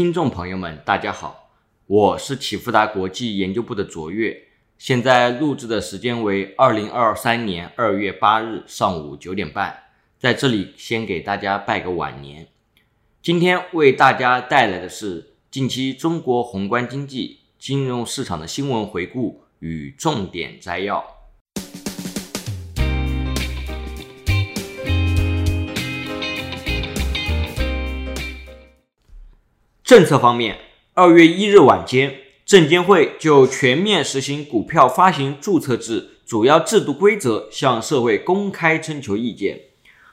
听众朋友们，大家好，我是启富达国际研究部的卓越，现在录制的时间为二零二三年二月八日上午九点半，在这里先给大家拜个晚年。今天为大家带来的是近期中国宏观经济、金融市场的新闻回顾与重点摘要。政策方面，二月一日晚间，证监会就全面实行股票发行注册制主要制度规则向社会公开征求意见。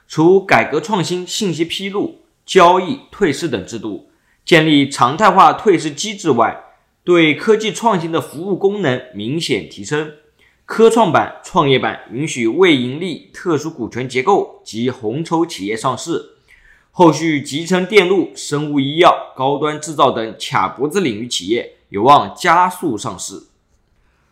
除改革创新信息披露、交易、退市等制度，建立常态化退市机制外，对科技创新的服务功能明显提升。科创板、创业板允许未盈利、特殊股权结构及红筹企业上市。后续集成电路、生物医药、高端制造等卡脖子领域企业有望加速上市。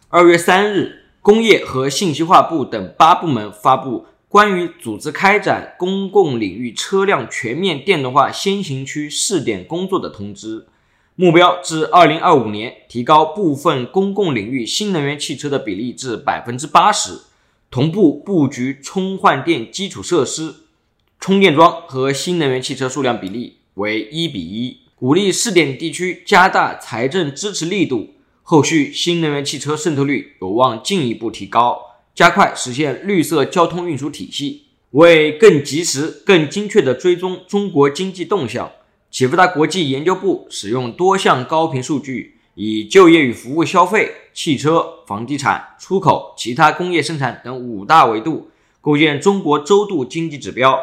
二月三日，工业和信息化部等八部门发布关于组织开展公共领域车辆全面电动化先行区试点工作的通知，目标至二零二五年提高部分公共领域新能源汽车的比例至百分之八十，同步布局充换电基础设施。充电桩和新能源汽车数量比例为一比一，鼓励试点地区加大财政支持力度，后续新能源汽车渗透率有望进一步提高，加快实现绿色交通运输体系。为更及时、更精确地追踪中国经济动向，启富达国际研究部使用多项高频数据，以就业与服务消费、汽车、房地产、出口、其他工业生产等五大维度，构建中国周度经济指标。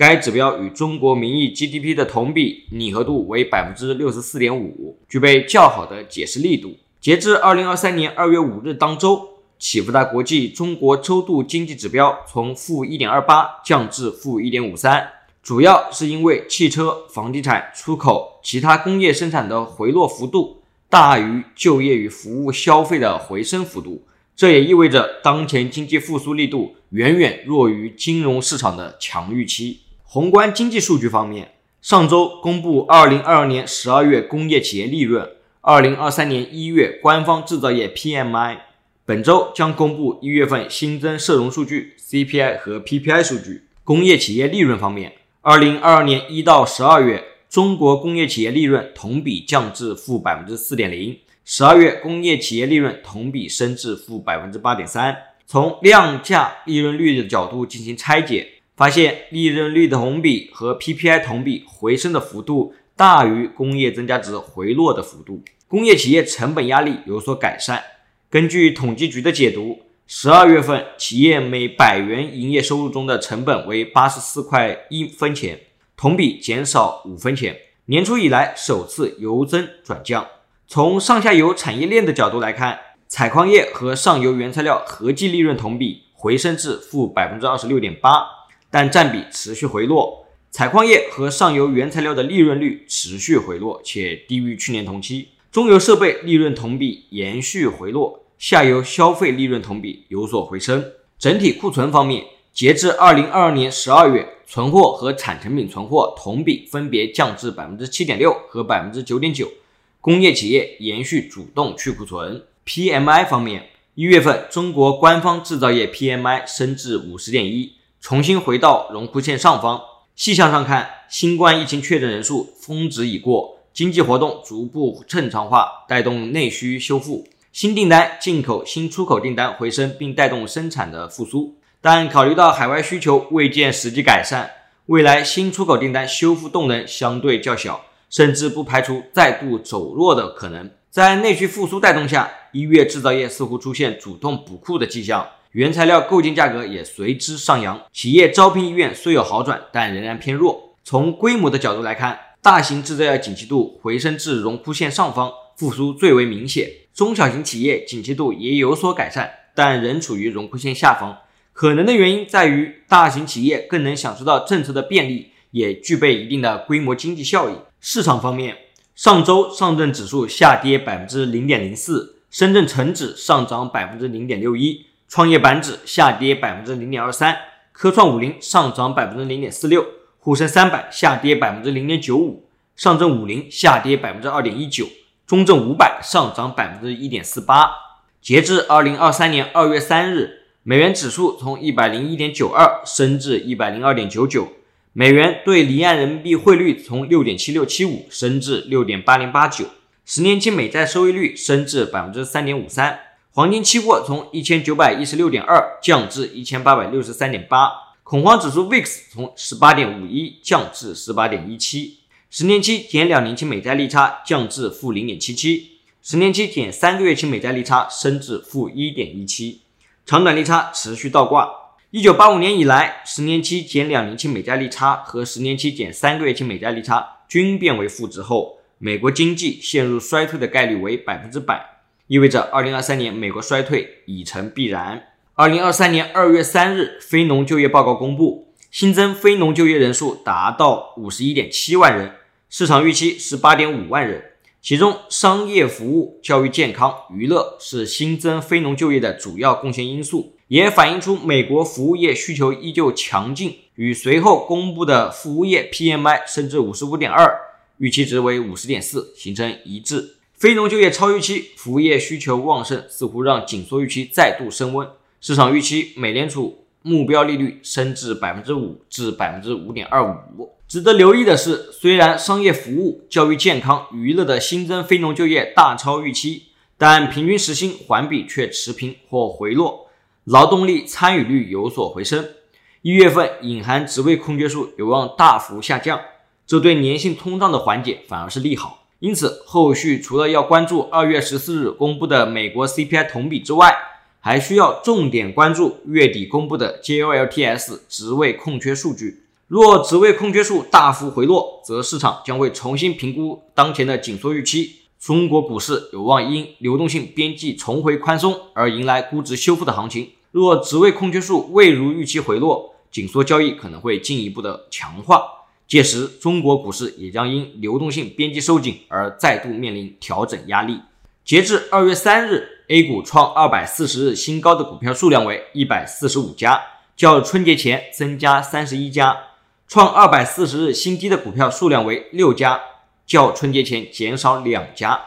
该指标与中国名义 GDP 的同比拟合度为百分之六十四点五，具备较好的解释力度。截至二零二三年二月五日当周，启福达国际中国周度经济指标从负一点二八降至负一点五三，主要是因为汽车、房地产、出口、其他工业生产的回落幅度大于就业与服务消费的回升幅度。这也意味着当前经济复苏力度远远弱于金融市场的强预期。宏观经济数据方面，上周公布二零二二年十二月工业企业利润，二零二三年一月官方制造业 PMI，本周将公布一月份新增社融数据 CPI 和 PPI 数据。工业企业利润方面，二零二二年一到十二月，中国工业企业利润同比降至负百分之四点零，十二月工业企业利润同比升至负百分之八点三。从量价利润率的角度进行拆解。发现利润率的同比和 PPI 同比回升的幅度大于工业增加值回落的幅度，工业企业成本压力有所改善。根据统计局的解读，十二月份企业每百元营业收入中的成本为八十四块一分钱，同比减少五分钱，年初以来首次由增转降。从上下游产业链的角度来看，采矿业和上游原材料合计利润同比回升至负百分之二十六点八。但占比持续回落，采矿业和上游原材料的利润率持续回落，且低于去年同期。中游设备利润同比延续回落，下游消费利润同比有所回升。整体库存方面，截至二零二二年十二月，存货和产成品存货同比分别降至百分之七点六和百分之九点九。工业企业延续主动去库存。PMI 方面，一月份中国官方制造业 PMI 升至五十点一。重新回到荣枯线上方。细项上看，新冠疫情确诊人数峰值已过，经济活动逐步正常化，带动内需修复，新订单、进口、新出口订单回升，并带动生产的复苏。但考虑到海外需求未见实际改善，未来新出口订单修复动能相对较小，甚至不排除再度走弱的可能。在内需复苏带动下，一月制造业似乎出现主动补库的迹象。原材料购进价格也随之上扬，企业招聘意愿虽有好转，但仍然偏弱。从规模的角度来看，大型制造业景气度回升至荣枯线上方，复苏最为明显；中小型企业景气度也有所改善，但仍处于荣枯线下方。可能的原因在于，大型企业更能享受到政策的便利，也具备一定的规模经济效益。市场方面，上周上证指数下跌百分之零点零四，深圳成指上涨百分之零点六一。创业板指下跌百分之零点二三，科创五零上涨百分之零点四六，沪深三百下跌百分之零点九五。上证五零下跌百分之二点一九，中证五百上涨百分之一点四八。截至二零二三年二月三日，美元指数从一百零一点九二升至一百零二点九九，美元对离岸人民币汇率从六点七六七五升至六点八零八九，十年期美债收益率升至百分之三点五三。黄金期货从一千九百一十六点二降至一千八百六十三点八，恐慌指数 VIX 从十八点五一降至十八点一七，十年期减两年期美债利差降至负零点七七，十年期减三个月期美债利差升至负一点一七，长短利差持续倒挂。一九八五年以来，十年期减两年期美债利差和十年期减三个月期美债利差均变为负值后，美国经济陷入衰退的概率为百分之百。意味着，二零二三年美国衰退已成必然。二零二三年二月三日，非农就业报告公布，新增非农就业人数达到五十一点七万人，市场预期十八点五万人。其中，商业服务、教育、健康、娱乐是新增非农就业的主要贡献因素，也反映出美国服务业需求依旧强劲，与随后公布的服务业 PMI 升至五十五点二，预期值为五十点四，形成一致。非农就业超预期，服务业需求旺盛，似乎让紧缩预期再度升温。市场预期美联储目标利率升至百分之五至百分之五点二五。值得留意的是，虽然商业服务、教育、健康、娱乐的新增非农就业大超预期，但平均时薪环比却持平或回落，劳动力参与率有所回升。一月份隐含职位空缺数有望大幅下降，这对粘性通胀的缓解反而是利好。因此，后续除了要关注二月十四日公布的美国 CPI 同比之外，还需要重点关注月底公布的 JOLTS 职位空缺数据。若职位空缺数大幅回落，则市场将会重新评估当前的紧缩预期。中国股市有望因流动性边际重回宽松而迎来估值修复的行情。若职位空缺数未如预期回落，紧缩交易可能会进一步的强化。届时，中国股市也将因流动性边际收紧而再度面临调整压力。截至二月三日，A 股创二百四十日新高的股票数量为一百四十五家，较春节前增加三十一家；创二百四十日新低的股票数量为六家，较春节前减少两家。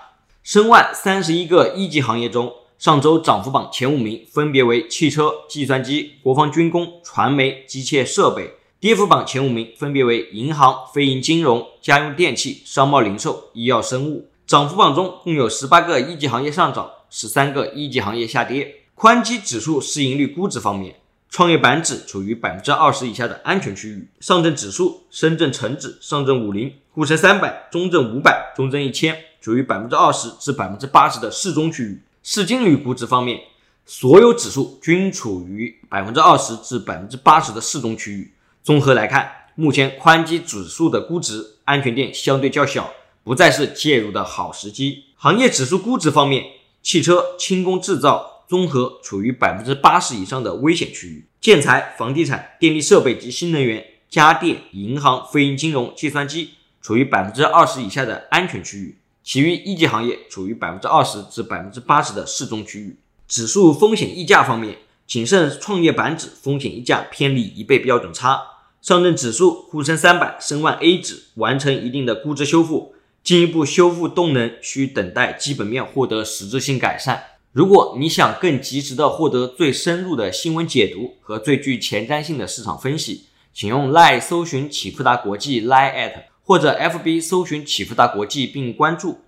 申万三十一个一级行业中，上周涨幅榜前五名分别为汽车、计算机、国防军工、传媒、机械设备。跌幅榜前五名分别为银行、非银金融、家用电器、商贸零售、医药生物。涨幅榜中共有十八个一级行业上涨，十三个一级行业下跌。宽基指数市盈率估值方面，创业板指处于百分之二十以下的安全区域，上证指数、深圳成指、上证五零、沪深三百、中证五百、中证一千处于百分之二十至百分之八十的适中区域。市净率估值方面，所有指数均处于百分之二十至百分之八十的适中区域。综合来看，目前宽基指数的估值安全垫相对较小，不再是介入的好时机。行业指数估值方面，汽车、轻工制造、综合处于百分之八十以上的危险区域；建材、房地产、电力设备及新能源、家电、银行、非银金融、计算机处于百分之二十以下的安全区域；其余一级行业处于百分之二十至百分之八十的适中区域。指数风险溢价方面，谨慎创业板指风险溢价偏离一倍标准差。上证指数、沪深三百、申万 A 指完成一定的估值修复，进一步修复动能需等待基本面获得实质性改善。如果你想更及时的获得最深入的新闻解读和最具前瞻性的市场分析，请用 Line 搜寻启富达国际 Line at 或者 FB 搜寻启富达国际并关注。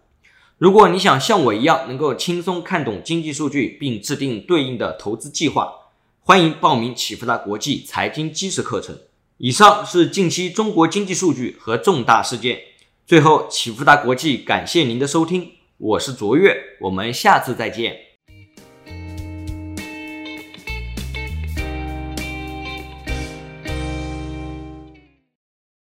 如果你想像我一样能够轻松看懂经济数据并制定对应的投资计划，欢迎报名启富达国际财经基石课程。以上是近期中国经济数据和重大事件。最后，启富达国际感谢您的收听，我是卓越，我们下次再见。